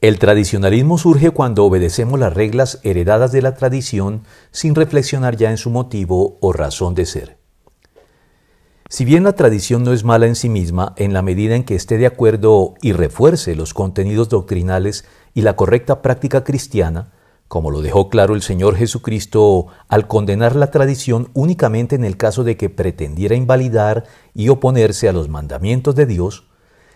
El tradicionalismo surge cuando obedecemos las reglas heredadas de la tradición sin reflexionar ya en su motivo o razón de ser. Si bien la tradición no es mala en sí misma, en la medida en que esté de acuerdo y refuerce los contenidos doctrinales y la correcta práctica cristiana, como lo dejó claro el Señor Jesucristo al condenar la tradición únicamente en el caso de que pretendiera invalidar y oponerse a los mandamientos de Dios,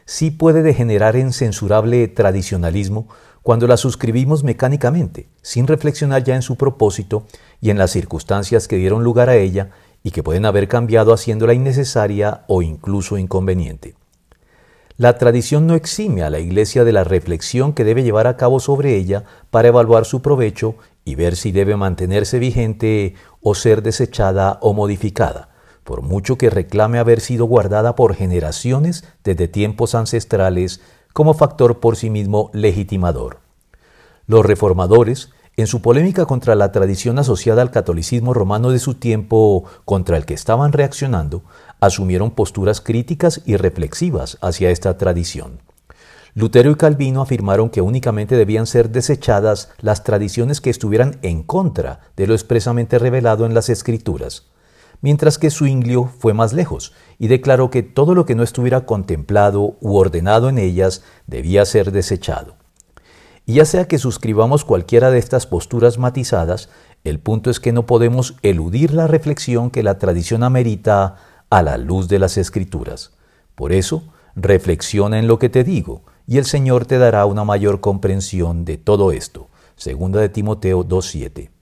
sí puede degenerar en censurable tradicionalismo cuando la suscribimos mecánicamente, sin reflexionar ya en su propósito y en las circunstancias que dieron lugar a ella y que pueden haber cambiado haciéndola innecesaria o incluso inconveniente. La tradición no exime a la Iglesia de la reflexión que debe llevar a cabo sobre ella para evaluar su provecho y ver si debe mantenerse vigente o ser desechada o modificada por mucho que reclame haber sido guardada por generaciones desde tiempos ancestrales como factor por sí mismo legitimador. Los reformadores, en su polémica contra la tradición asociada al catolicismo romano de su tiempo contra el que estaban reaccionando, asumieron posturas críticas y reflexivas hacia esta tradición. Lutero y Calvino afirmaron que únicamente debían ser desechadas las tradiciones que estuvieran en contra de lo expresamente revelado en las Escrituras mientras que Zwinglio fue más lejos y declaró que todo lo que no estuviera contemplado u ordenado en ellas debía ser desechado. Y ya sea que suscribamos cualquiera de estas posturas matizadas, el punto es que no podemos eludir la reflexión que la tradición amerita a la luz de las escrituras. Por eso, reflexiona en lo que te digo, y el Señor te dará una mayor comprensión de todo esto. Segunda de Timoteo 2.7.